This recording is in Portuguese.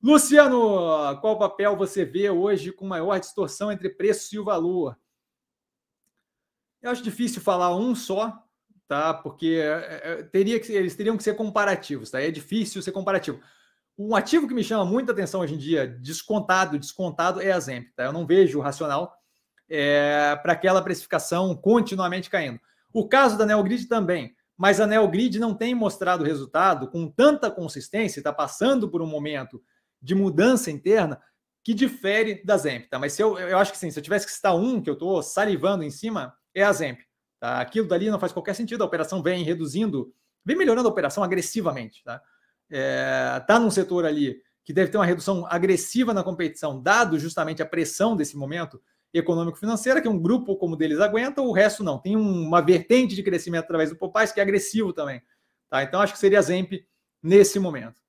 Luciano, qual papel você vê hoje com maior distorção entre preço e o valor? Eu acho difícil falar um só, tá? Porque é, é, teria que, eles teriam que ser comparativos, tá? É difícil ser comparativo. Um ativo que me chama muita atenção hoje em dia, descontado, descontado, é a Zemp, tá? Eu não vejo o racional é, para aquela precificação continuamente caindo. O caso da Neogrid também, mas a Neogrid não tem mostrado resultado com tanta consistência, está passando por um momento de mudança interna que difere da Zemp, tá? Mas se eu, eu acho que sim, se eu tivesse que citar um que eu estou salivando em cima, é a Zemp. Tá? Aquilo dali não faz qualquer sentido, a operação vem reduzindo, vem melhorando a operação agressivamente. Tá? É, tá num setor ali que deve ter uma redução agressiva na competição, dado justamente a pressão desse momento econômico-financeira, que um grupo como deles aguenta, o resto não. Tem uma vertente de crescimento através do Popais que é agressivo também. Tá? Então, acho que seria a Zemp nesse momento.